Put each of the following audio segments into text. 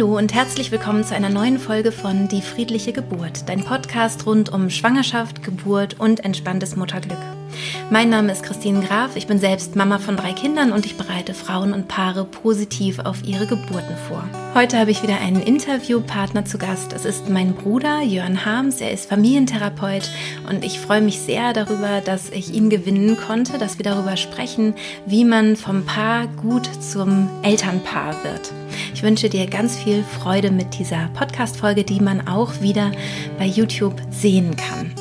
Hallo und herzlich willkommen zu einer neuen Folge von Die friedliche Geburt, dein Podcast rund um Schwangerschaft, Geburt und entspanntes Mutterglück. Mein Name ist Christine Graf, ich bin selbst Mama von drei Kindern und ich bereite Frauen und Paare positiv auf ihre Geburten vor. Heute habe ich wieder einen Interviewpartner zu Gast. Es ist mein Bruder Jörn Harms, er ist Familientherapeut und ich freue mich sehr darüber, dass ich ihn gewinnen konnte, dass wir darüber sprechen, wie man vom Paar gut zum Elternpaar wird. Ich wünsche dir ganz viel Freude mit dieser Podcast-Folge, die man auch wieder bei YouTube sehen kann.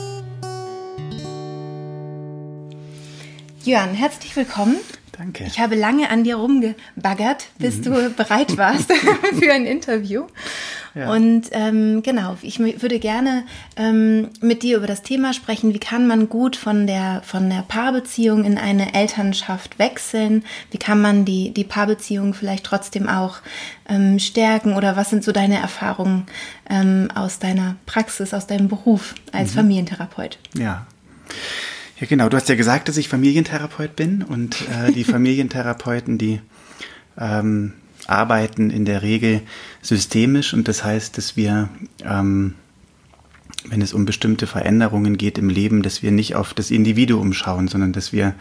Jörn, herzlich willkommen. Danke. Ich habe lange an dir rumgebaggert, bis mhm. du bereit warst für ein Interview. Ja. Und ähm, genau, ich würde gerne ähm, mit dir über das Thema sprechen, wie kann man gut von der, von der Paarbeziehung in eine Elternschaft wechseln? Wie kann man die, die Paarbeziehung vielleicht trotzdem auch ähm, stärken? Oder was sind so deine Erfahrungen ähm, aus deiner Praxis, aus deinem Beruf als mhm. Familientherapeut? Ja. Ja, genau. Du hast ja gesagt, dass ich Familientherapeut bin und äh, die Familientherapeuten, die ähm, arbeiten in der Regel systemisch und das heißt, dass wir, ähm, wenn es um bestimmte Veränderungen geht im Leben, dass wir nicht auf das Individuum schauen, sondern dass wir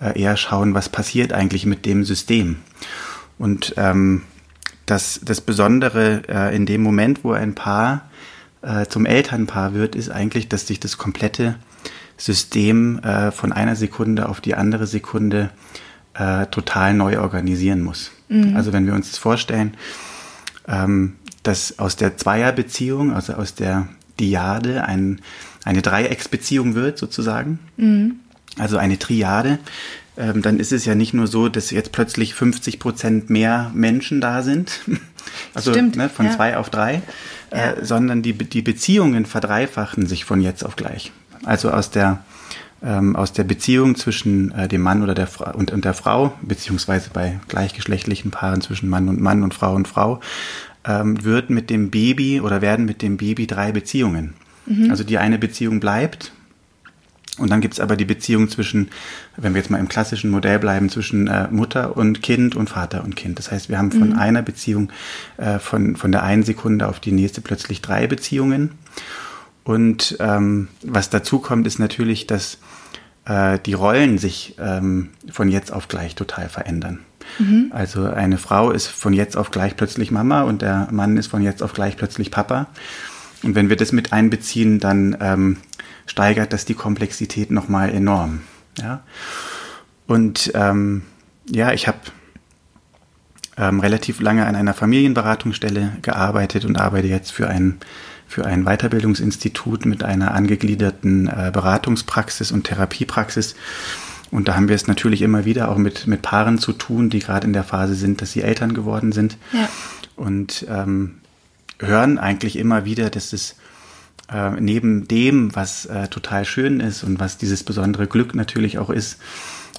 äh, eher schauen, was passiert eigentlich mit dem System. Und ähm, das, das Besondere äh, in dem Moment, wo ein Paar äh, zum Elternpaar wird, ist eigentlich, dass sich das komplette System äh, von einer Sekunde auf die andere Sekunde äh, total neu organisieren muss. Mhm. Also wenn wir uns das vorstellen, ähm, dass aus der Zweierbeziehung, also aus der Diade, ein, eine Dreiecksbeziehung wird sozusagen, mhm. also eine Triade, ähm, dann ist es ja nicht nur so, dass jetzt plötzlich 50 Prozent mehr Menschen da sind, also ne, von ja. zwei auf drei, ja. äh, sondern die, die Beziehungen verdreifachen sich von jetzt auf gleich also aus der ähm, aus der Beziehung zwischen äh, dem Mann oder der Frau und, und der Frau, beziehungsweise bei gleichgeschlechtlichen Paaren zwischen Mann und Mann und Frau und Frau, ähm, wird mit dem Baby oder werden mit dem Baby drei Beziehungen. Mhm. Also die eine Beziehung bleibt. Und dann gibt's aber die Beziehung zwischen, wenn wir jetzt mal im klassischen Modell bleiben, zwischen äh, Mutter und Kind und Vater und Kind. Das heißt, wir haben von mhm. einer Beziehung, äh, von, von der einen Sekunde auf die nächste plötzlich drei Beziehungen. Und ähm, was dazu kommt, ist natürlich, dass äh, die Rollen sich ähm, von jetzt auf gleich total verändern. Mhm. Also eine Frau ist von jetzt auf gleich plötzlich Mama und der Mann ist von jetzt auf gleich plötzlich Papa. Und wenn wir das mit einbeziehen, dann ähm, steigert das die Komplexität nochmal enorm. Ja? Und ähm, ja, ich habe ähm, relativ lange an einer Familienberatungsstelle gearbeitet und arbeite jetzt für ein für ein Weiterbildungsinstitut mit einer angegliederten äh, Beratungspraxis und Therapiepraxis. Und da haben wir es natürlich immer wieder auch mit, mit Paaren zu tun, die gerade in der Phase sind, dass sie Eltern geworden sind. Ja. Und ähm, hören eigentlich immer wieder, dass es äh, neben dem, was äh, total schön ist und was dieses besondere Glück natürlich auch ist,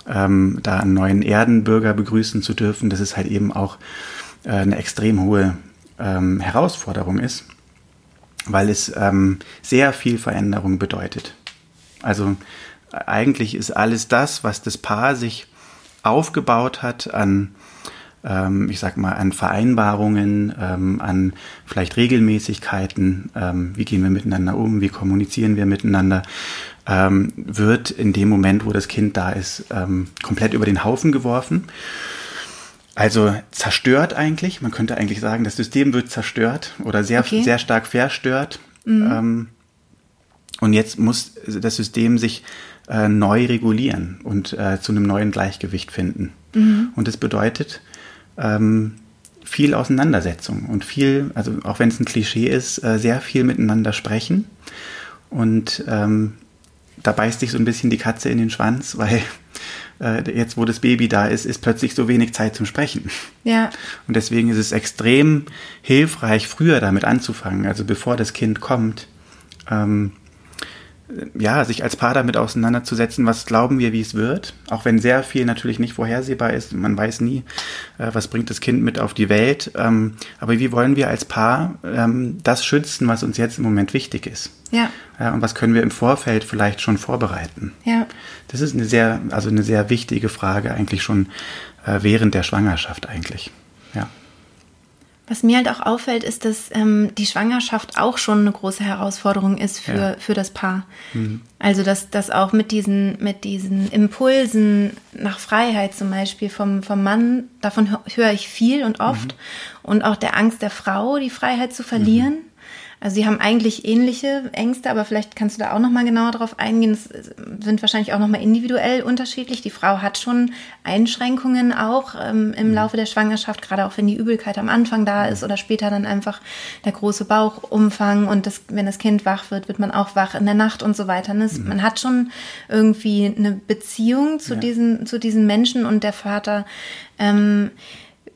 ähm, da einen neuen Erdenbürger begrüßen zu dürfen, dass es halt eben auch äh, eine extrem hohe ähm, Herausforderung ist weil es ähm, sehr viel Veränderung bedeutet. Also eigentlich ist alles das, was das Paar sich aufgebaut hat an, ähm, ich sag mal, an Vereinbarungen, ähm, an vielleicht Regelmäßigkeiten, ähm, wie gehen wir miteinander um, wie kommunizieren wir miteinander, ähm, wird in dem Moment, wo das Kind da ist, ähm, komplett über den Haufen geworfen. Also zerstört eigentlich. Man könnte eigentlich sagen, das System wird zerstört oder sehr, okay. sehr stark verstört. Mhm. Ähm, und jetzt muss das System sich äh, neu regulieren und äh, zu einem neuen Gleichgewicht finden. Mhm. Und das bedeutet ähm, viel Auseinandersetzung und viel, also auch wenn es ein Klischee ist, äh, sehr viel miteinander sprechen. Und ähm, da beißt sich so ein bisschen die Katze in den Schwanz, weil äh, jetzt wo das Baby da ist, ist plötzlich so wenig Zeit zum Sprechen. Ja. Und deswegen ist es extrem hilfreich, früher damit anzufangen, also bevor das Kind kommt, ähm, ja, sich als Paar damit auseinanderzusetzen, was glauben wir, wie es wird, auch wenn sehr viel natürlich nicht vorhersehbar ist, man weiß nie, äh, was bringt das Kind mit auf die Welt, ähm, aber wie wollen wir als Paar ähm, das schützen, was uns jetzt im Moment wichtig ist? Ja. ja. Und was können wir im Vorfeld vielleicht schon vorbereiten? Ja. Das ist eine sehr, also eine sehr wichtige Frage eigentlich schon äh, während der Schwangerschaft eigentlich. Was mir halt auch auffällt, ist, dass ähm, die Schwangerschaft auch schon eine große Herausforderung ist für, ja. für das Paar. Mhm. Also dass, dass auch mit diesen, mit diesen Impulsen nach Freiheit zum Beispiel vom, vom Mann, davon höre ich viel und oft. Mhm. Und auch der Angst der Frau, die Freiheit zu verlieren. Mhm. Also sie haben eigentlich ähnliche Ängste, aber vielleicht kannst du da auch noch mal genauer drauf eingehen. Es sind wahrscheinlich auch noch mal individuell unterschiedlich. Die Frau hat schon Einschränkungen auch ähm, im mhm. Laufe der Schwangerschaft, gerade auch wenn die Übelkeit am Anfang da ist oder später dann einfach der große Bauchumfang und das, wenn das Kind wach wird, wird man auch wach in der Nacht und so weiter. Das, mhm. Man hat schon irgendwie eine Beziehung zu ja. diesen zu diesen Menschen und der Vater ähm,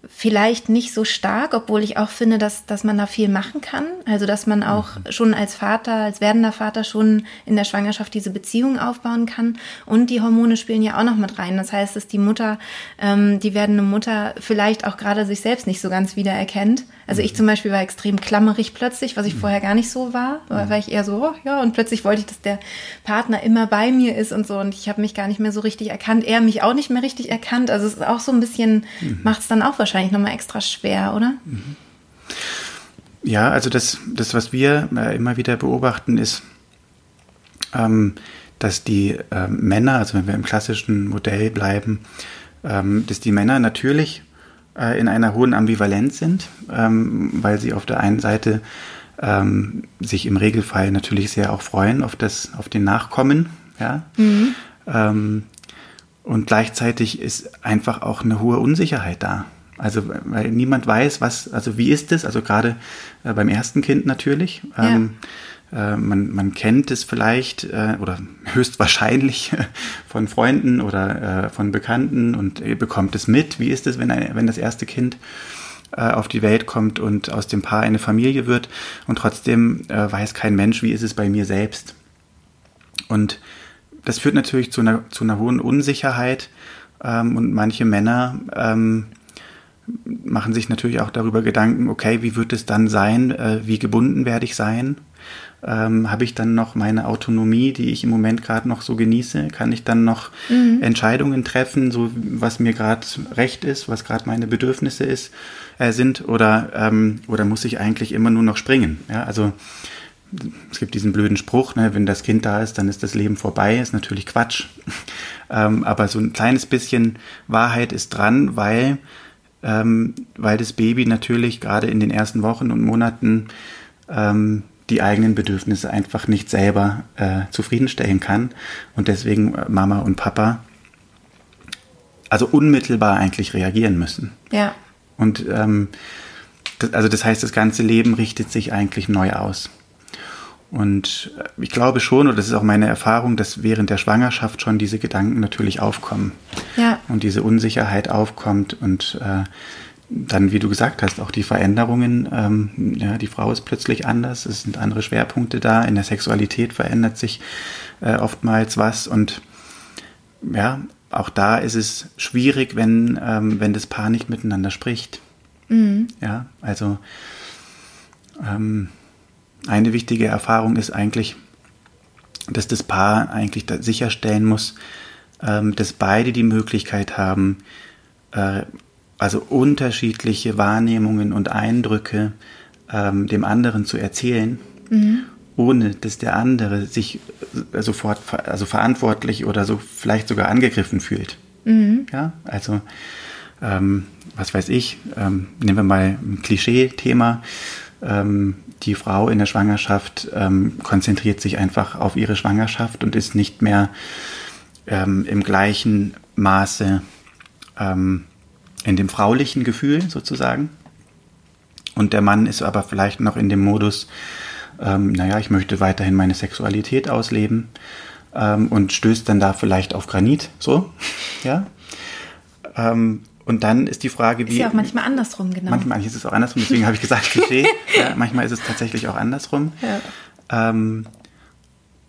vielleicht nicht so stark, obwohl ich auch finde, dass, dass man da viel machen kann. Also, dass man auch mhm. schon als Vater, als werdender Vater schon in der Schwangerschaft diese Beziehung aufbauen kann. Und die Hormone spielen ja auch noch mit rein. Das heißt, dass die Mutter, ähm, die werdende Mutter vielleicht auch gerade sich selbst nicht so ganz wiedererkennt. Also ich mhm. zum Beispiel war extrem klammerig plötzlich, was ich mhm. vorher gar nicht so war. Da war ich eher so, oh, ja, und plötzlich wollte ich, dass der Partner immer bei mir ist und so. Und ich habe mich gar nicht mehr so richtig erkannt. Er mich auch nicht mehr richtig erkannt. Also es ist auch so ein bisschen, mhm. macht es dann auch wahrscheinlich wahrscheinlich nochmal extra schwer, oder? Ja, also das, das was wir äh, immer wieder beobachten, ist, ähm, dass die äh, Männer, also wenn wir im klassischen Modell bleiben, ähm, dass die Männer natürlich äh, in einer hohen Ambivalenz sind, ähm, weil sie auf der einen Seite ähm, sich im Regelfall natürlich sehr auch freuen auf das, auf den Nachkommen, ja. Mhm. Ähm, und gleichzeitig ist einfach auch eine hohe Unsicherheit da. Also weil niemand weiß, was, also wie ist es, also gerade äh, beim ersten Kind natürlich. Ja. Ähm, äh, man, man kennt es vielleicht äh, oder höchstwahrscheinlich von Freunden oder äh, von Bekannten und bekommt es mit. Wie ist es, wenn, ein, wenn das erste Kind äh, auf die Welt kommt und aus dem Paar eine Familie wird und trotzdem äh, weiß kein Mensch, wie ist es bei mir selbst. Und das führt natürlich zu einer, zu einer hohen Unsicherheit ähm, und manche Männer ähm, machen sich natürlich auch darüber Gedanken, okay, wie wird es dann sein, äh, wie gebunden werde ich sein? Ähm, Habe ich dann noch meine Autonomie, die ich im Moment gerade noch so genieße? Kann ich dann noch mhm. Entscheidungen treffen, so was mir gerade recht ist, was gerade meine Bedürfnisse ist, äh, sind? Oder, ähm, oder muss ich eigentlich immer nur noch springen? Ja, also es gibt diesen blöden Spruch, ne, wenn das Kind da ist, dann ist das Leben vorbei, ist natürlich Quatsch. ähm, aber so ein kleines bisschen Wahrheit ist dran, weil ähm, weil das Baby natürlich gerade in den ersten Wochen und Monaten ähm, die eigenen Bedürfnisse einfach nicht selber äh, zufriedenstellen kann und deswegen äh, Mama und Papa also unmittelbar eigentlich reagieren müssen. Ja. Und ähm, das, also das heißt, das ganze Leben richtet sich eigentlich neu aus. Und ich glaube schon, und das ist auch meine Erfahrung, dass während der Schwangerschaft schon diese Gedanken natürlich aufkommen. Ja. Und diese Unsicherheit aufkommt und äh, dann, wie du gesagt hast, auch die Veränderungen. Ähm, ja, die Frau ist plötzlich anders, es sind andere Schwerpunkte da, in der Sexualität verändert sich äh, oftmals was und ja, auch da ist es schwierig, wenn, ähm, wenn das Paar nicht miteinander spricht. Mhm. Ja, also ähm, eine wichtige Erfahrung ist eigentlich, dass das Paar eigentlich sicherstellen muss, ähm, dass beide die Möglichkeit haben, äh, also unterschiedliche Wahrnehmungen und Eindrücke ähm, dem anderen zu erzählen, mhm. ohne dass der andere sich äh, sofort also verantwortlich oder so vielleicht sogar angegriffen fühlt. Mhm. Ja, also ähm, was weiß ich, nehmen wir mal ein Klischee-Thema. Ähm, die Frau in der Schwangerschaft ähm, konzentriert sich einfach auf ihre Schwangerschaft und ist nicht mehr ähm, im gleichen Maße ähm, in dem fraulichen Gefühl sozusagen. Und der Mann ist aber vielleicht noch in dem Modus, ähm, naja, ich möchte weiterhin meine Sexualität ausleben ähm, und stößt dann da vielleicht auf Granit, so, ja. Ähm, und dann ist die Frage, wie. Ist ja auch manchmal andersrum, genau. Manchmal ist es auch andersrum, deswegen habe ich gesagt Klischee. ja, manchmal ist es tatsächlich auch andersrum. Ja. Ähm,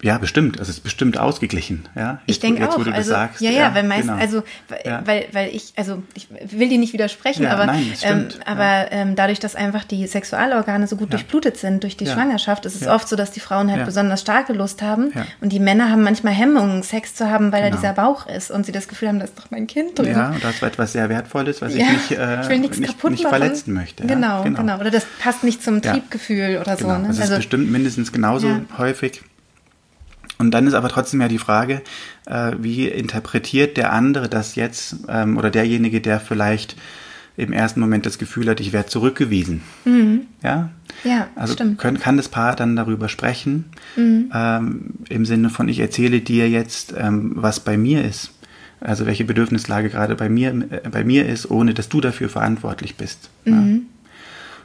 ja, bestimmt. Also es ist bestimmt ausgeglichen. Ja, ich denke auch. also, sagst, ja, ja, ja, weil meist, genau. also, ja. weil, weil ich, also ich will dir nicht widersprechen, aber, nein, ähm, aber ähm, dadurch, dass einfach die Sexualorgane so gut durchblutet sind durch die Schwangerschaft, ist es oft so, dass die Frauen halt besonders starke Lust haben und die Männer haben manchmal Hemmungen, Sex zu haben, weil genau. da dieser Bauch ist und sie das Gefühl haben, da ist doch mein Kind drin. Ja, und das war etwas sehr Wertvolles, was ich nicht, äh, ich will nichts nicht, kaputt nicht machen. verletzen möchte. Genau, genau, genau, Oder das passt nicht zum Triebgefühl oder so. Genau. Ne? Das ist also, bestimmt mindestens genauso häufig. Und dann ist aber trotzdem ja die Frage, äh, wie interpretiert der andere das jetzt ähm, oder derjenige, der vielleicht im ersten Moment das Gefühl hat, ich werde zurückgewiesen. Mhm. Ja, ja also stimmt. Können, kann das Paar dann darüber sprechen, mhm. ähm, im Sinne von, ich erzähle dir jetzt, ähm, was bei mir ist. Also welche Bedürfnislage gerade bei mir, äh, bei mir ist, ohne dass du dafür verantwortlich bist. Mhm. Ja.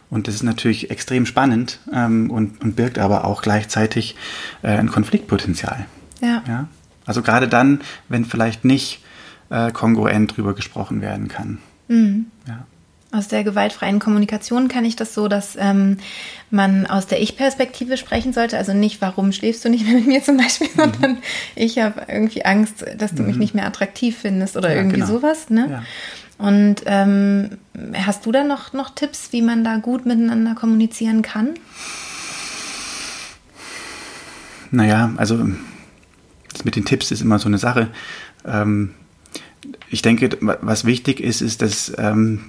Und das ist natürlich extrem spannend ähm, und, und birgt aber auch gleichzeitig äh, ein Konfliktpotenzial. Ja. ja. Also gerade dann, wenn vielleicht nicht äh, kongruent drüber gesprochen werden kann. Mhm. Ja. Aus der gewaltfreien Kommunikation kann ich das so, dass ähm, man aus der Ich-Perspektive sprechen sollte. Also nicht, warum schläfst du nicht mehr mit mir zum Beispiel, mhm. sondern ich habe irgendwie Angst, dass du mhm. mich nicht mehr attraktiv findest oder Ja, irgendwie genau. sowas. Ne? Ja. Und ähm, hast du da noch, noch Tipps, wie man da gut miteinander kommunizieren kann? Naja, also das mit den Tipps ist immer so eine Sache. Ähm, ich denke, was wichtig ist, ist, dass, ähm,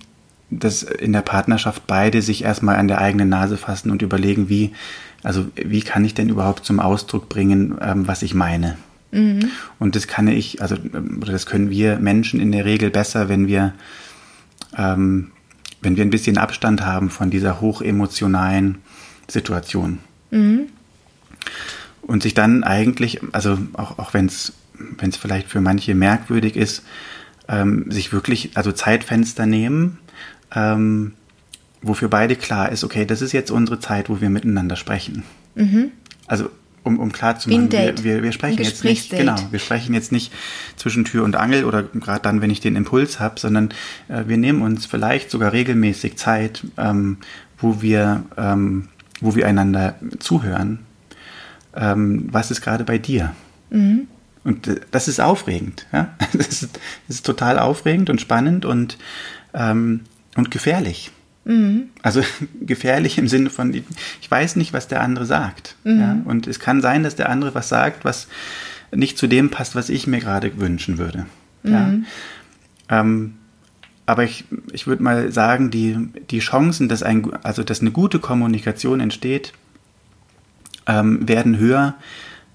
dass in der Partnerschaft beide sich erstmal an der eigenen Nase fassen und überlegen, wie, also wie kann ich denn überhaupt zum Ausdruck bringen, ähm, was ich meine. Mhm. Und das kann ich, also oder das können wir Menschen in der Regel besser, wenn wir, ähm, wenn wir ein bisschen Abstand haben von dieser hochemotionalen Situation. Mhm. Und sich dann eigentlich, also auch, auch wenn es wenn es vielleicht für manche merkwürdig ist, ähm, sich wirklich, also Zeitfenster nehmen, ähm, wofür beide klar ist, okay, das ist jetzt unsere Zeit, wo wir miteinander sprechen. Mhm. Also um, um klar zu machen, wir, wir, wir sprechen jetzt nicht, genau, wir sprechen jetzt nicht zwischen Tür und Angel oder gerade dann, wenn ich den Impuls habe, sondern äh, wir nehmen uns vielleicht sogar regelmäßig Zeit, ähm, wo wir, ähm, wo wir einander zuhören. Ähm, was ist gerade bei dir? Mhm. Und äh, das ist aufregend. Ja? Das, ist, das ist total aufregend und spannend und, ähm, und gefährlich. Mhm. Also gefährlich im Sinne von, ich weiß nicht, was der andere sagt. Ja? Und es kann sein, dass der andere was sagt, was nicht zu dem passt, was ich mir gerade wünschen würde. Ja? Ähm, aber ich, ich würde mal sagen, die, die Chancen, dass, ein, also dass eine gute Kommunikation entsteht, ähm, werden höher,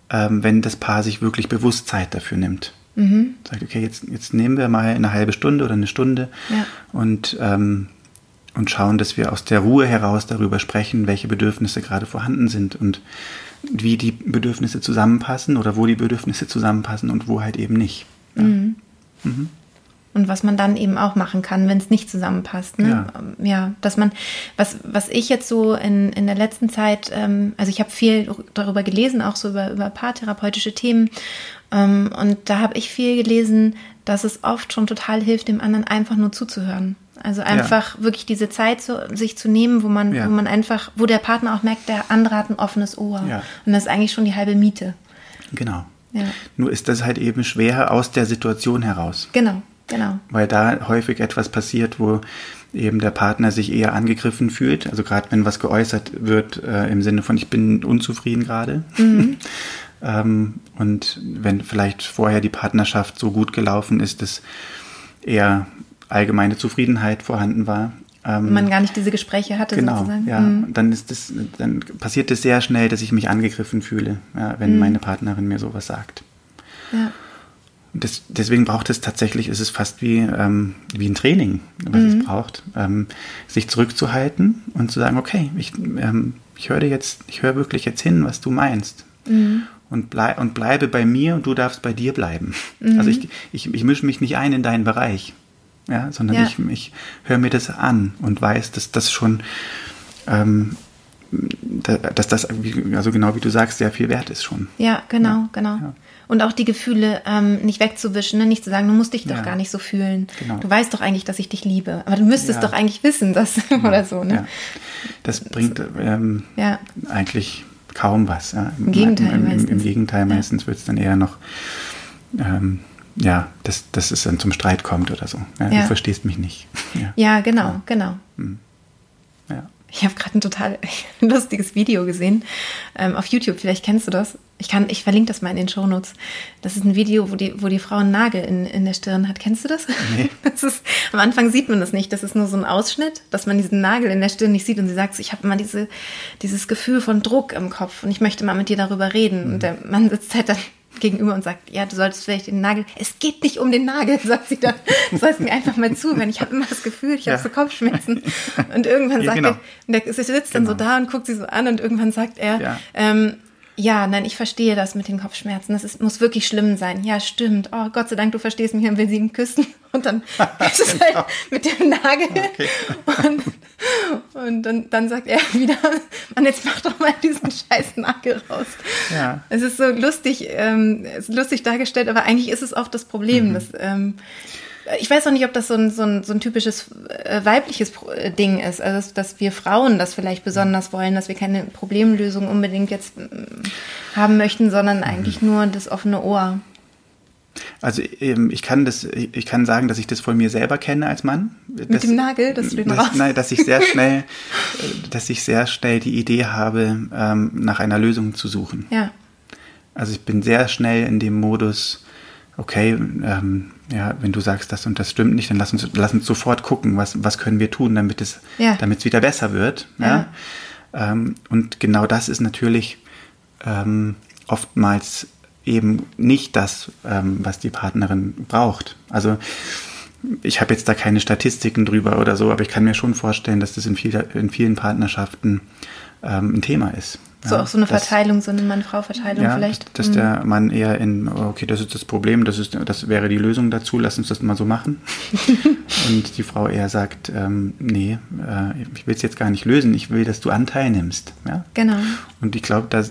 ähm, wenn das Paar sich wirklich bewusst Zeit dafür nimmt. Mhm. Sagt, okay, jetzt, jetzt nehmen wir mal eine halbe Stunde oder eine Stunde Ja. und, ähm, und schauen, dass wir aus der Ruhe heraus darüber sprechen, welche Bedürfnisse gerade vorhanden sind und wie die Bedürfnisse zusammenpassen oder wo die Bedürfnisse zusammenpassen und wo halt eben nicht. Ja. Mhm. Und was man dann eben auch machen kann, wenn es nicht zusammenpasst. Ne? Ja. Ähm, ja, dass man, was, was ich jetzt so in, in der letzten Zeit, ähm, also ich habe viel darüber gelesen, auch so über, über paartherapeutische Themen. Ähm, und da habe ich viel gelesen, dass es oft schon total hilft, dem anderen einfach nur zuzuhören. Also einfach wirklich diese Zeit zu, sich zu nehmen, wo man, Ja. wo man einfach, wo der Partner auch merkt, der andere hat ein offenes Ohr. Ja. Und das ist eigentlich schon die halbe Miete. Genau. Ja. Nur ist das halt eben schwer aus der Situation heraus. Genau, genau. weil da häufig etwas passiert, wo eben der Partner sich eher angegriffen fühlt. Also gerade wenn was geäußert wird äh, im Sinne von ich bin unzufrieden gerade. ähm, und wenn vielleicht vorher die Partnerschaft so gut gelaufen ist, dass eher allgemeine Zufriedenheit vorhanden war. Ähm, Man gar nicht diese Gespräche hatte Genau, sozusagen. ja. Mhm. Dann ist das, dann passiert es sehr schnell, dass ich mich angegriffen fühle, ja, Mhm. wenn meine Partnerin mir sowas sagt. Ja. Das, deswegen braucht es tatsächlich, ist es fast wie, ähm, wie ein Training, was Mhm. es braucht, ähm, sich zurückzuhalten und zu sagen, okay, ich, ähm, ich höre jetzt, ich höre wirklich jetzt hin, was du meinst. Mhm. Und, blei und bleibe bei mir und du darfst bei dir bleiben. Mhm. Also ich, ich, ich mische mich nicht ein in deinen Bereich, ja, sondern Ja. ich, ich höre mir das an und weiß, dass das schon, ähm, da- dass das, also genau wie du sagst, sehr viel wert ist schon. Ja, genau, genau. Ja. Und auch die Gefühle ähm, nicht wegzuwischen, ne? nicht zu sagen, du musst dich doch Ja. gar nicht so fühlen. Genau. Du weißt doch eigentlich, dass ich dich liebe. Aber du müsstest Ja. doch eigentlich wissen, dass oder so. Ne? Ja. Das bringt ähm, Ja. eigentlich kaum was. Ja. Im Gegenteil Im, im, meistens. Im, Gegenteil meistens wird es dann eher noch, ähm, ja, dass, dass es dann zum Streit kommt oder so. Ja, Ja. Du verstehst mich nicht. Ja. Ja, genau, genau. Ja. Ich habe gerade ein total lustiges Video gesehen ähm, auf YouTube. Vielleicht kennst du das. Ich kann, ich verlinke das mal in den Shownotes. Das ist ein Video, wo die, wo die Frau einen Nagel in, in der Stirn hat. Kennst du das? Nee. Das ist, am Anfang sieht man das nicht. Das ist nur so ein Ausschnitt, dass man diesen Nagel in der Stirn nicht sieht. Und sie sagt, ich habe immer diese, dieses Gefühl von Druck im Kopf und ich möchte mal mit dir darüber reden. Und der Mann sitzt halt dann gegenüber und sagt, ja, du solltest vielleicht den Nagel, es geht nicht um den Nagel, sagt sie dann. Du sollst mir einfach mal zuhören. Ich habe immer das Gefühl, ich Ja. habe so Kopfschmerzen. Und irgendwann Ja, sagt genau. er, und der sitzt dann so Genau. da und guckt sie so an und irgendwann sagt er, Ja. ähm, ja, nein, ich verstehe das mit den Kopfschmerzen. Das ist, muss wirklich schlimm sein. Ja, stimmt. Oh, Gott sei Dank, du verstehst mich und will sie ihn küssen. Und dann ist es halt mit dem Nagel. Und, und dann, dann sagt er wieder, Mann, jetzt mach doch mal diesen scheiß Nagel raus. Ja. Es ist so lustig, ähm, es ist lustig dargestellt, aber eigentlich ist es oft das Problem, dass, ähm, ich weiß auch nicht, ob das so ein, so ein, so ein typisches äh, weibliches äh, Ding ist, also dass, dass wir Frauen das vielleicht besonders wollen, dass wir keine Problemlösung unbedingt jetzt mm, haben möchten, sondern eigentlich nur das offene Ohr. Also ähm, ich kann das, ich kann sagen, dass ich das von mir selber kenne als Mann. Mit dem Nagel, dass du den das, raus... Nein, dass ich sehr schnell, äh, dass ich sehr schnell die Idee habe, ähm, nach einer Lösung zu suchen. Ja, Also ich bin sehr schnell in dem Modus, okay, ähm, ja, wenn du sagst, das und das stimmt nicht, dann lass uns, lass uns sofort gucken, was, was können wir tun, damit es, Ja. damit es wieder besser wird. Ja. Ähm, und genau das ist natürlich ähm, oftmals eben nicht das, ähm, was die Partnerin braucht. Also ich habe jetzt da keine Statistiken drüber oder so, aber ich kann mir schon vorstellen, dass das in, viel, in vielen Partnerschaften ähm, ein Thema ist. so ja, auch so eine dass- Verteilung, so eine Mann-Frau-Verteilung ja, vielleicht. Dass Mhm. der Mann eher in, okay, das ist das Problem, das, ist, das wäre die Lösung dazu, lass uns das mal so machen. Und die Frau eher sagt, ähm, nee, äh, ich will es jetzt gar nicht lösen, ich will, dass du Anteil nimmst. Ja? Genau. Und ich glaube, da,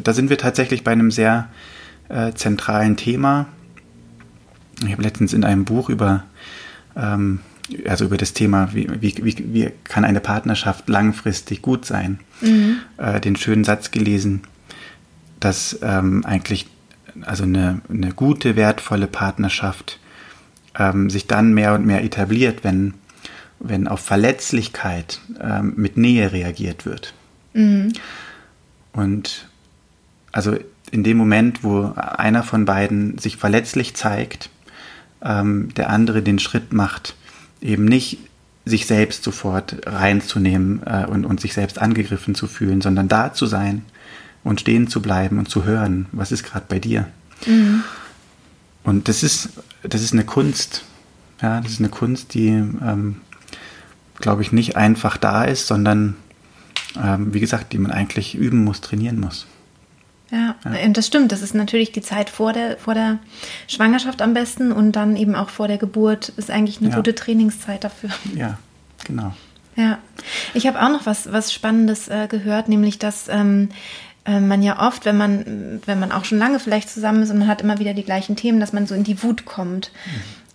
da sind wir tatsächlich bei einem sehr äh, zentralen Thema. Ich habe letztens in einem Buch über, ähm, also über das Thema, wie, wie, wie, kann eine Partnerschaft langfristig gut sein, äh, den schönen Satz gelesen, dass ähm, eigentlich also eine, eine gute, wertvolle Partnerschaft ähm, sich dann mehr und mehr etabliert, wenn, wenn auf Verletzlichkeit ähm, mit Nähe reagiert wird. Und also in dem Moment, wo einer von beiden sich verletzlich zeigt, ähm, der andere den Schritt macht, eben nicht sich selbst sofort reinzunehmen äh, und, und sich selbst angegriffen zu fühlen, sondern da zu sein und stehen zu bleiben und zu hören, was ist gerade bei dir. Und das ist, das ist eine Kunst. Ja, das ist eine Kunst, die, ähm, glaube ich, nicht einfach da ist, sondern, ähm, wie gesagt, die man eigentlich üben muss, trainieren muss. Ja, und das stimmt. Das ist natürlich die Zeit vor der, vor der Schwangerschaft am besten und dann eben auch vor der Geburt ist eigentlich eine Ja. gute Trainingszeit dafür. Ja, genau. Ja, ich habe auch noch was, was Spannendes äh, gehört, nämlich dass ähm, äh, man ja oft, wenn man, wenn man auch schon lange vielleicht zusammen ist und man hat immer wieder die gleichen Themen, dass man so in die Wut kommt.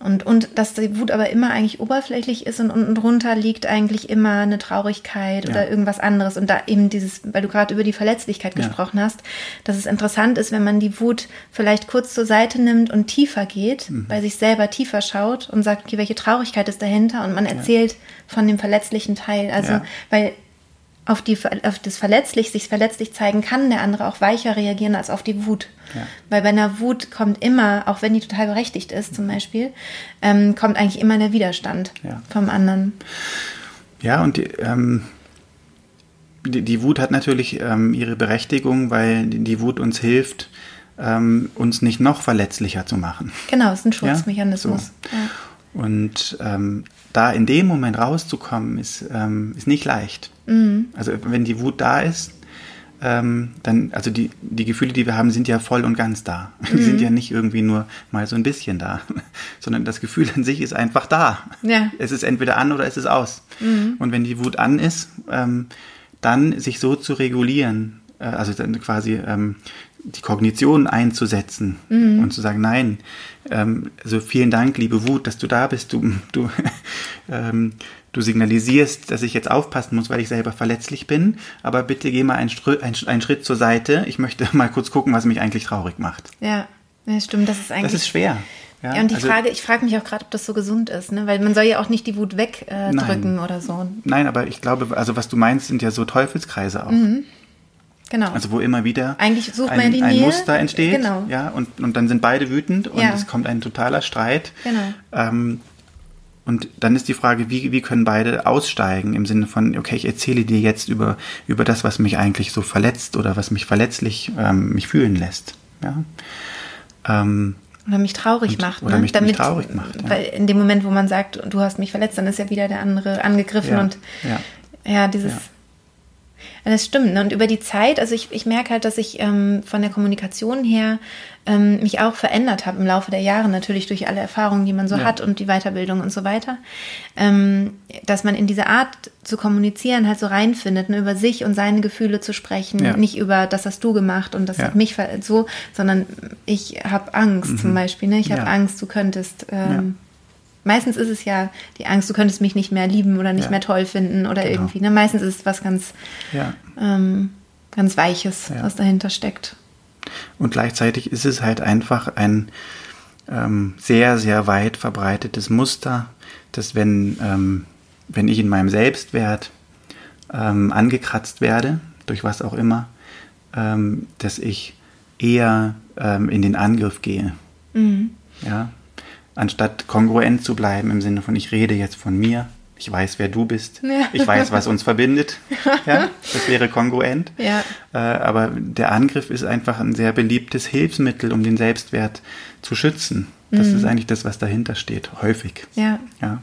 Und, und dass die Wut aber immer eigentlich oberflächlich ist und unten drunter liegt eigentlich immer eine Traurigkeit Ja. oder irgendwas anderes. Und da eben dieses, weil du gerade über die Verletzlichkeit Ja. gesprochen hast, dass es interessant ist, wenn man die Wut vielleicht kurz zur Seite nimmt und tiefer geht, Mhm. bei sich selber tiefer schaut und sagt, okay, welche Traurigkeit ist dahinter? Und man erzählt von dem verletzlichen Teil. Also, Ja. weil auf, die, auf das verletzlich, sich verletzlich zeigen kann der andere auch weicher reagieren als auf die Wut. Ja. Weil bei einer Wut kommt immer, auch wenn die total berechtigt ist zum Beispiel, ähm, kommt eigentlich immer der Widerstand Ja. vom anderen. Ja, und die, ähm, die, die Wut hat natürlich ähm, ihre Berechtigung, weil die, die Wut uns hilft, ähm, uns nicht noch verletzlicher zu machen. Genau, es ist ein Ja, Schutzmechanismus. so. Und ähm, da in dem Moment rauszukommen, ist, ähm, ist nicht leicht. Mhm. Also wenn die Wut da ist, ähm, dann, also die, die Gefühle, die wir haben, sind ja voll und ganz da. Die Mhm. sind ja nicht irgendwie nur mal so ein bisschen da, sondern das Gefühl an sich ist einfach da. Ja. Es ist entweder an oder es ist aus. Und wenn die Wut an ist, ähm, dann sich so zu regulieren, äh, also dann quasi ähm, die Kognition einzusetzen und zu sagen, nein, ähm, also vielen Dank, liebe Wut, dass du da bist, du, du, ähm, du signalisierst, dass ich jetzt aufpassen muss, weil ich selber verletzlich bin, aber bitte geh mal einen, Str einen, einen Schritt zur Seite. Ich möchte mal kurz gucken, was mich eigentlich traurig macht. Ja, ja stimmt. Das ist eigentlich. Das ist schwer. Ja, ja und die also, Frage, ich frage mich auch gerade, ob das so gesund ist, ne? weil man soll ja auch nicht die Wut wegdrücken äh, oder so. Nein, aber ich glaube, also was du meinst, sind ja so Teufelskreise auch. Mhm. Genau. Also wo immer wieder Eigentlich sucht ein, die ein Nähe. Muster entsteht. Genau. Ja, und, und dann sind beide wütend und Ja. es kommt ein totaler Streit. Genau. Ähm, und dann ist die Frage, wie, wie können beide aussteigen im Sinne von, okay, ich erzähle dir jetzt über, über das, was mich eigentlich so verletzt oder was mich verletzlich ähm, mich fühlen lässt. Ja? Ähm, Oder mich traurig Und- macht. oder ne? mich- mich traurig macht, ja. Weil in dem Moment, wo man sagt, du hast mich verletzt, dann ist ja wieder der andere angegriffen ja, und ja. ja, dieses. Das stimmt. ne? Und über die Zeit, also ich, ich merke halt, dass ich ähm, von der Kommunikation her ähm, mich auch verändert habe im Laufe der Jahre, natürlich durch alle Erfahrungen, die man so Ja. hat und die Weiterbildung und so weiter. Ähm, dass man in diese Art zu kommunizieren halt so reinfindet, ne? über sich und seine Gefühle zu sprechen, Ja. nicht über das hast du gemacht und das Ja. hat mich ver so, sondern ich habe Angst zum Beispiel. Ne? Ich habe Mhm. Angst, du könntest. Ähm, Meistens ist es ja die Angst, du könntest mich nicht mehr lieben oder nicht Ja. mehr toll finden oder Genau. irgendwie. Ne? Meistens ist es was ganz, ja. ähm, ganz Weiches, Ja. was dahinter steckt. Und gleichzeitig ist es halt einfach ein ähm, sehr, sehr weit verbreitetes Muster, dass wenn, ähm, wenn ich in meinem Selbstwert ähm, angekratzt werde, durch was auch immer, ähm, dass ich eher ähm, in den Angriff gehe. Ja? Anstatt kongruent zu bleiben im Sinne von, ich rede jetzt von mir, ich weiß, wer du bist, Ja. ich weiß, was uns verbindet. Ja? Das wäre kongruent. Ja. Äh, aber der Angriff ist einfach ein sehr beliebtes Hilfsmittel, um den Selbstwert zu schützen. Das ist eigentlich das, was dahinter steht, häufig. Ja. Ja,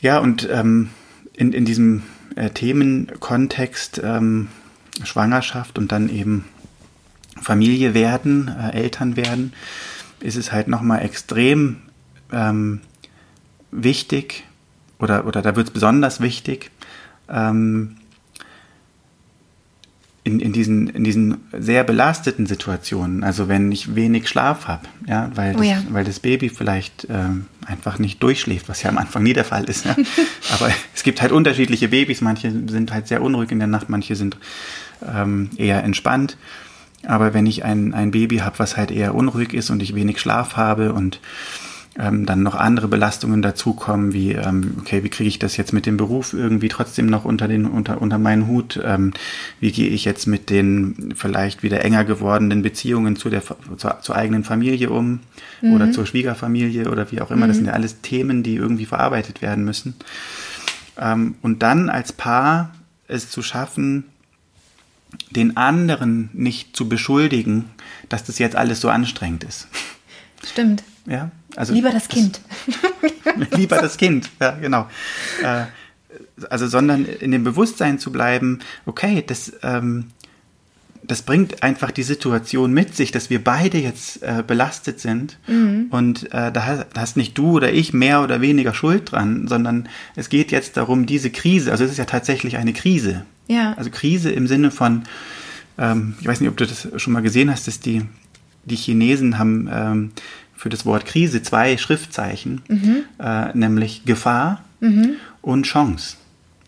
ja und ähm, in, in diesem äh, Themenkontext ähm, Schwangerschaft und dann eben Familie werden, äh, Eltern werden, ist es halt nochmal extrem ähm, wichtig oder, oder da wird es besonders wichtig, ähm, in, in, diesen, in diesen sehr belasteten Situationen, also wenn ich wenig Schlaf habe, ja, weil, Oh das, ja. weil das Baby vielleicht ähm, einfach nicht durchschläft, was ja am Anfang nie der Fall ist. Ja. Aber es gibt halt unterschiedliche Babys, manche sind halt sehr unruhig in der Nacht, manche sind ähm, eher entspannt. Aber wenn ich ein, ein Baby habe, was halt eher unruhig ist und ich wenig Schlaf habe und ähm, dann noch andere Belastungen dazukommen, wie, ähm, okay, wie kriege ich das jetzt mit dem Beruf irgendwie trotzdem noch unter, den, unter, unter meinen Hut? Ähm, wie gehe ich jetzt mit den vielleicht wieder enger gewordenen Beziehungen zu der, zur, zur eigenen Familie um oder zur Schwiegerfamilie oder wie auch immer? Das sind ja alles Themen, die irgendwie verarbeitet werden müssen. Ähm, und dann als Paar es zu schaffen, den anderen nicht zu beschuldigen, dass das jetzt alles so anstrengend ist. Stimmt. Ja, also Lieber das Kind. lieber das Kind, ja, genau. Äh, also, sondern in dem Bewusstsein zu bleiben, okay, das, ähm, das bringt einfach die Situation mit sich, dass wir beide jetzt äh, belastet sind und äh, da hast nicht du oder ich mehr oder weniger Schuld dran, sondern es geht jetzt darum, diese Krise, also es ist ja tatsächlich eine Krise. Ja. Also Krise im Sinne von, ähm, ich weiß nicht, ob du das schon mal gesehen hast, dass die, die Chinesen haben ähm, für das Wort Krise zwei Schriftzeichen, äh, nämlich Gefahr und Chance.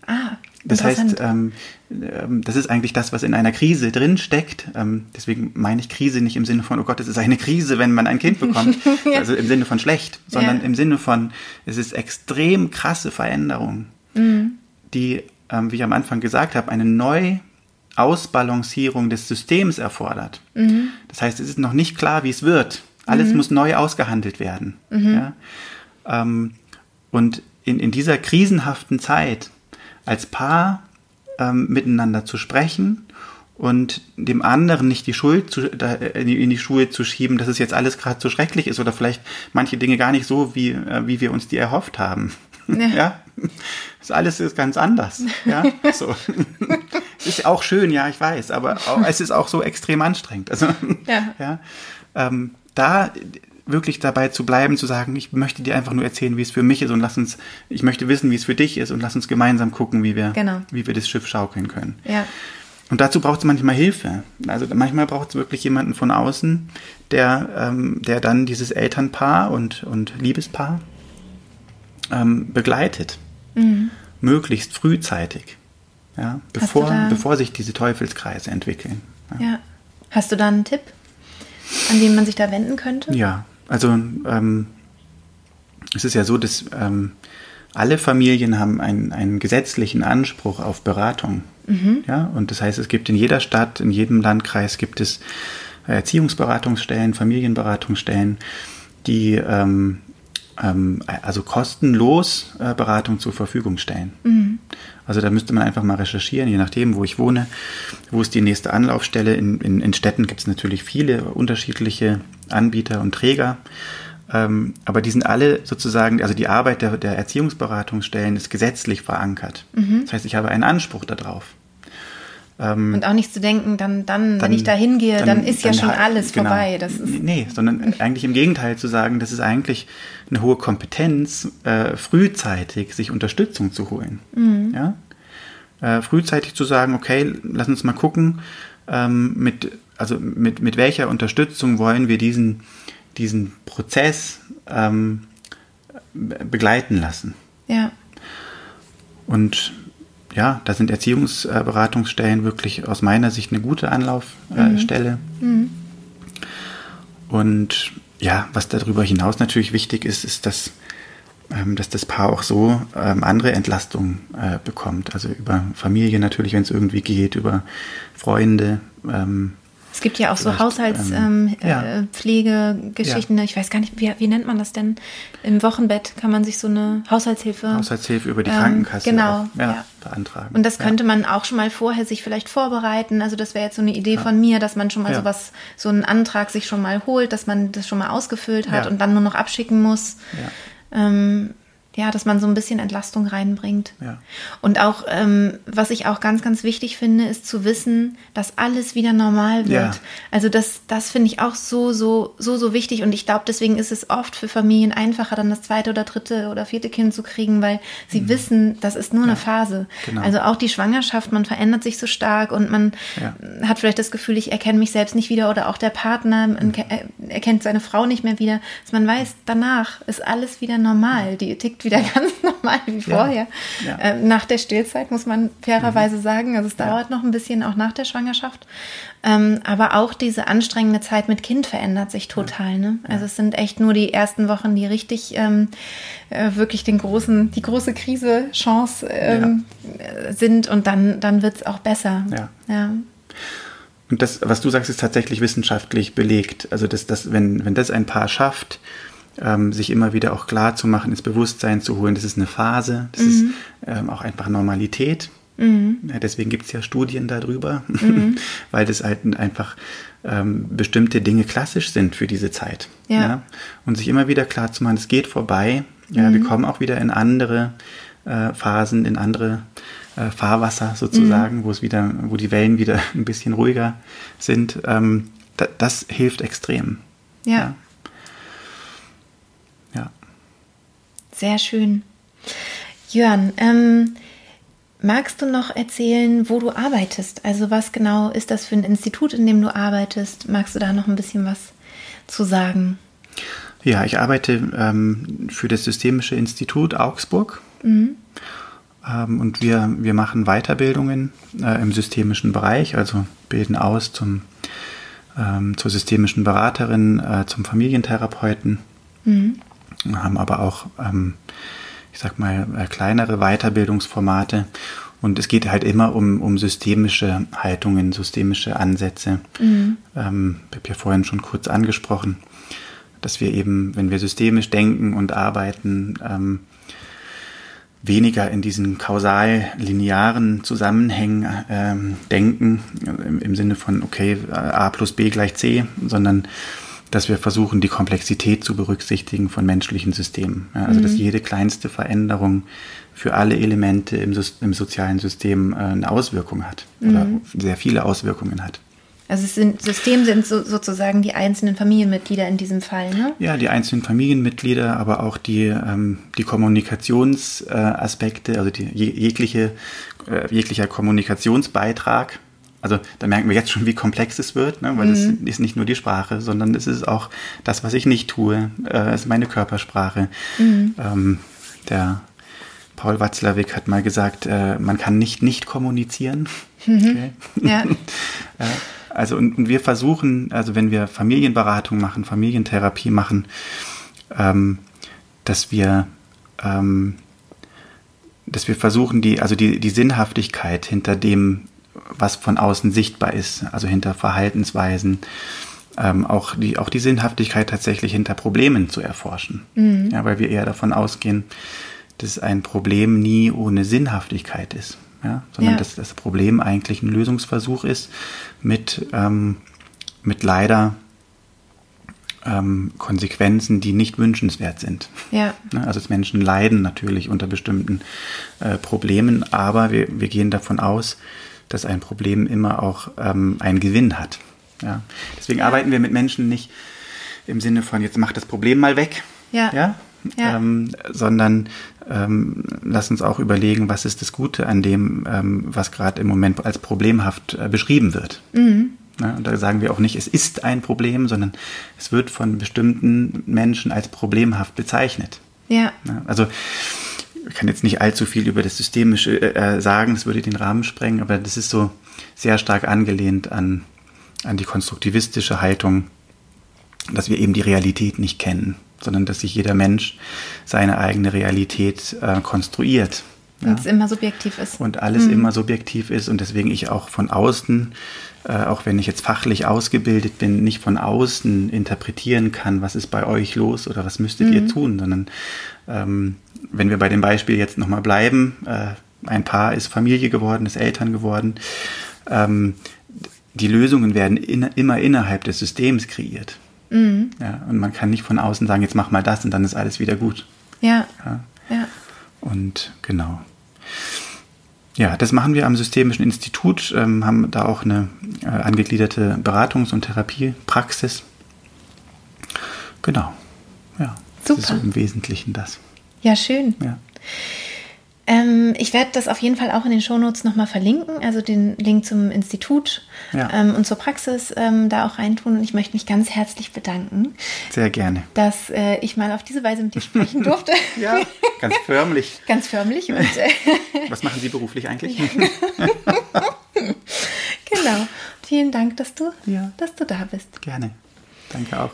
Ah, Das heißt, ähm, ähm, das ist eigentlich das, was in einer Krise drin steckt. Ähm, deswegen meine ich Krise nicht im Sinne von, oh Gott, es ist eine Krise, wenn man ein Kind bekommt. Also im Sinne von schlecht, sondern Ja. im Sinne von, es ist extrem krasse Veränderung, Mhm. die, ähm, wie ich am Anfang gesagt habe, eine Neuausbalancierung des Systems erfordert. Mhm. Das heißt, es ist noch nicht klar, wie es wird. Alles muss neu ausgehandelt werden. Mhm. Ja? Ähm, und in, in dieser krisenhaften Zeit als Paar ähm, miteinander zu sprechen und dem anderen nicht die Schuld zu, in, die, in die Schuhe zu schieben, dass es jetzt alles gerade so schrecklich ist oder vielleicht manche Dinge gar nicht so, wie, äh, wie wir uns die erhofft haben. Ja. ja? Das alles ist ganz anders. Ja, so. Es ist auch schön, ja, ich weiß, aber auch, es ist auch so extrem anstrengend. Also, Ja. ja ähm, da wirklich dabei zu bleiben, zu sagen, ich möchte dir einfach nur erzählen, wie es für mich ist und lass uns, ich möchte wissen, wie es für dich ist und lass uns gemeinsam gucken, wie wir, Genau. wie wir das Schiff schaukeln können. Ja. Und dazu braucht es manchmal Hilfe. Also manchmal braucht es wirklich jemanden von außen, der, ähm, der dann dieses Elternpaar und, und Liebespaar ähm, begleitet. Mhm. Möglichst frühzeitig. Ja, bevor, bevor sich diese Teufelskreise entwickeln. Ja. ja. Hast du da einen Tipp, an den man sich da wenden könnte? Ja, also ähm, es ist ja so, dass ähm, alle Familien haben einen, einen gesetzlichen Anspruch auf Beratung. Mhm. Ja, und das heißt, es gibt in jeder Stadt, in jedem Landkreis gibt es Erziehungsberatungsstellen, Familienberatungsstellen, die ähm, ähm, also kostenlos äh, Beratung zur Verfügung stellen. Mhm. Also da müsste man einfach mal recherchieren, je nachdem, wo ich wohne, wo ist die nächste Anlaufstelle. In, in, in Städten gibt es natürlich viele unterschiedliche Anbieter und Träger. Ähm, aber die sind alle sozusagen, also die Arbeit der, der Erziehungsberatungsstellen ist gesetzlich verankert. Mhm. Das heißt, ich habe einen Anspruch darauf. Ähm, und auch nicht zu denken, dann, dann, dann wenn ich da hingehe, dann, dann, ist ja schon alles genau, vorbei. Das ist nee, sondern eigentlich im Gegenteil zu sagen, das ist eigentlich eine hohe Kompetenz, äh, frühzeitig sich Unterstützung zu holen. Mhm. Ja? Äh, frühzeitig zu sagen, okay, lass uns mal gucken, ähm, mit, also mit, mit welcher Unterstützung wollen wir diesen, diesen Prozess ähm, begleiten lassen. Ja. Und ja, da sind Erziehungsberatungsstellen wirklich aus meiner Sicht eine gute Anlaufstelle. Mhm. Mhm. Und ja, was darüber hinaus natürlich wichtig ist, ist, dass, ähm, dass das Paar auch so ähm, andere Entlastungen äh, bekommt. Also über Familie natürlich, wenn es irgendwie geht, über Freunde, ähm, es gibt ja auch so Haushaltspflegegeschichten. Ähm, ja. Ich weiß gar nicht, wie, wie, nennt man das denn? Im Wochenbett kann man sich so eine Haushaltshilfe. Haushaltshilfe über die Krankenkasse ähm, genau, auch, ja, beantragen. Und das könnte man auch schon mal vorher sich vielleicht vorbereiten. Also das wäre jetzt so eine Idee von mir, dass man schon mal sowas, so einen Antrag sich schon mal holt, dass man das schon mal ausgefüllt hat und dann nur noch abschicken muss. Ähm, ja, dass man so ein bisschen Entlastung reinbringt. Ja. Und auch, ähm, was ich auch ganz, ganz wichtig finde, ist zu wissen, dass alles wieder normal wird. Ja. Also das, das finde ich auch so, so, so, so wichtig. Und ich glaube, deswegen ist es oft für Familien einfacher, dann das zweite oder dritte oder vierte Kind zu kriegen, weil sie mhm. wissen, das ist nur ja. eine Phase. Genau. Also auch die Schwangerschaft, man verändert sich so stark und man hat vielleicht das Gefühl, ich erkenne mich selbst nicht wieder oder auch der Partner mhm. erkennt seine Frau nicht mehr wieder. Dass man weiß, danach ist alles wieder normal. Die tickt lebt wieder ganz normal wie vorher. Ja. Ähm, nach der Stillzeit muss man fairerweise mhm. sagen, also es dauert noch ein bisschen auch nach der Schwangerschaft. Ähm, aber auch diese anstrengende Zeit mit Kind verändert sich total. Ne? Also es sind echt nur die ersten Wochen, die richtig ähm, äh, wirklich den großen, die große Krise, Chance ähm, sind und dann, dann wird es auch besser. Ja. ja. Und das, was du sagst, ist tatsächlich wissenschaftlich belegt. Also, dass, dass wenn, wenn das ein Paar schafft, ähm, sich immer wieder auch klar zu machen, ins Bewusstsein zu holen, das ist eine Phase, das mhm. ist ähm, auch einfach Normalität. Mhm. Ja, deswegen gibt es ja Studien darüber, mhm. weil das halt einfach ähm, bestimmte Dinge klassisch sind für diese Zeit. Ja. ja. Und sich immer wieder klar zu machen, es geht vorbei. Ja, wir mhm. kommen auch wieder in andere äh, Phasen, in andere äh, Fahrwasser sozusagen, mhm. wo es wieder, wo die Wellen wieder ein bisschen ruhiger sind. Ähm, da, das hilft extrem. ja. ja. Sehr schön. Jörn, ähm, magst du noch erzählen, wo du arbeitest? Also was genau ist das für ein Institut, in dem du arbeitest? Magst du da noch ein bisschen was zu sagen? Ja, ich arbeite ähm, für das Systemische Institut Augsburg. Mhm. Ähm, und wir, wir machen Weiterbildungen äh, im systemischen Bereich, also bilden aus zum, ähm, zur systemischen Beraterin, äh, zum Familientherapeuten. Mhm haben aber auch, ähm, ich sag mal, äh, kleinere Weiterbildungsformate. Und es geht halt immer um, um systemische Haltungen, systemische Ansätze. Mhm. Ähm, ich habe ja vorhin schon kurz angesprochen, dass wir eben, wenn wir systemisch denken und arbeiten, ähm, weniger in diesen kausal-linearen Zusammenhängen ähm, denken, im, im Sinne von, okay, A plus B gleich C, sondern dass wir versuchen, die Komplexität zu berücksichtigen von menschlichen Systemen. Ja, also, mhm. dass jede kleinste Veränderung für alle Elemente im, im sozialen System äh, eine Auswirkung hat mhm. oder sehr viele Auswirkungen hat. Also es sind, System sind so, sozusagen die einzelnen Familienmitglieder in diesem Fall, ne? Ja, die einzelnen Familienmitglieder, aber auch die, ähm, die Kommunikationsaspekte, äh, also die jegliche, äh, jeglicher Kommunikationsbeitrag also da merken wir jetzt schon, wie komplex es wird, ne? weil mhm. es ist nicht nur die Sprache, sondern es ist auch das, was ich nicht tue, äh, es ist meine Körpersprache. Mhm. Ähm, Der Paul Watzlawick hat mal gesagt, äh, man kann nicht nicht kommunizieren. Mhm. Okay. Ja. also und, und, wir versuchen, also wenn wir Familienberatung machen, Familientherapie machen, ähm, dass wir ähm, dass wir versuchen, die, also die, die Sinnhaftigkeit hinter dem, was von außen sichtbar ist, also hinter Verhaltensweisen, ähm, auch, die, auch die Sinnhaftigkeit tatsächlich hinter Problemen zu erforschen. Mhm. Ja, weil wir eher davon ausgehen, dass ein Problem nie ohne Sinnhaftigkeit ist, ja, sondern ja. dass das Problem eigentlich ein Lösungsversuch ist mit, ähm, mit leider ähm, Konsequenzen, die nicht wünschenswert sind. Ja. Ne, also Menschen leiden natürlich unter bestimmten äh, Problemen, aber wir, wir gehen davon aus, dass ein Problem immer auch ähm, einen Gewinn hat. Ja. Deswegen ja. arbeiten wir mit Menschen nicht im Sinne von, jetzt mach das Problem mal weg. Ja. ja? ja. Ähm, sondern ähm, lass uns auch überlegen, was ist das Gute an dem, ähm, was gerade im Moment als problemhaft äh, beschrieben wird. Mhm. Ja, und da sagen wir auch nicht, es ist ein Problem, sondern es wird von bestimmten Menschen als problemhaft bezeichnet. Ja. ja also ich kann jetzt nicht allzu viel über das Systemische äh, sagen, das würde den Rahmen sprengen, aber das ist so sehr stark angelehnt an, an die konstruktivistische Haltung, dass wir eben die Realität nicht kennen, sondern dass sich jeder Mensch seine eigene Realität äh, konstruiert. Und ja? es immer subjektiv ist. Und alles mhm. immer subjektiv ist und deswegen ich auch von außen äh, auch wenn ich jetzt fachlich ausgebildet bin, nicht von außen interpretieren kann, was ist bei euch los oder was müsstet mhm. ihr tun, sondern ähm, wenn wir bei dem Beispiel jetzt nochmal bleiben, äh, ein Paar ist Familie geworden, ist Eltern geworden, ähm, die Lösungen werden in, immer innerhalb des Systems kreiert. Mhm. Ja, und man kann nicht von außen sagen, jetzt mach mal das und dann ist alles wieder gut. Ja. ja. ja. Und genau. Ja, das machen wir am Systemischen Institut, ähm, haben da auch eine äh, angegliederte Beratungs- und Therapiepraxis. Genau. Ja. Super. Das ist im Wesentlichen das. Ja, schön. Ja. Ähm, ich werde das auf jeden Fall auch in den Shownotes nochmal verlinken, also den Link zum Institut ja. ähm, und zur Praxis ähm, da auch reintun. Und ich möchte mich ganz herzlich bedanken. Sehr gerne. Dass äh, ich mal auf diese Weise mit dir sprechen durfte. ja, ganz förmlich. ganz förmlich. Und, äh, Was machen Sie beruflich eigentlich? genau. Vielen Dank, dass du, ja. dass du da bist. Gerne. Danke auch.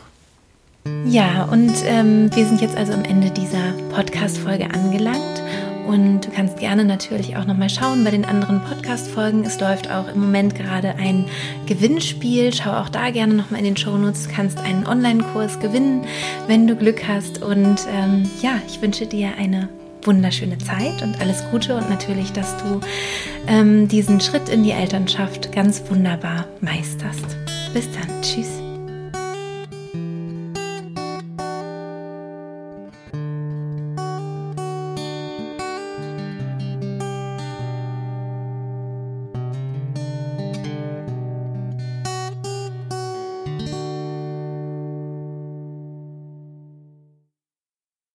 Ja, und ähm, wir sind jetzt also am Ende dieser Podcast-Folge angelangt. Und du kannst gerne natürlich auch nochmal schauen bei den anderen Podcast-Folgen. Es läuft auch im Moment gerade ein Gewinnspiel. Schau auch da gerne nochmal in den Shownotes. Du kannst einen Online-Kurs gewinnen, wenn du Glück hast. Und ähm, ja, ich wünsche dir eine wunderschöne Zeit und alles Gute und natürlich, dass du ähm, diesen Schritt in die Elternschaft ganz wunderbar meisterst. Bis dann. Tschüss.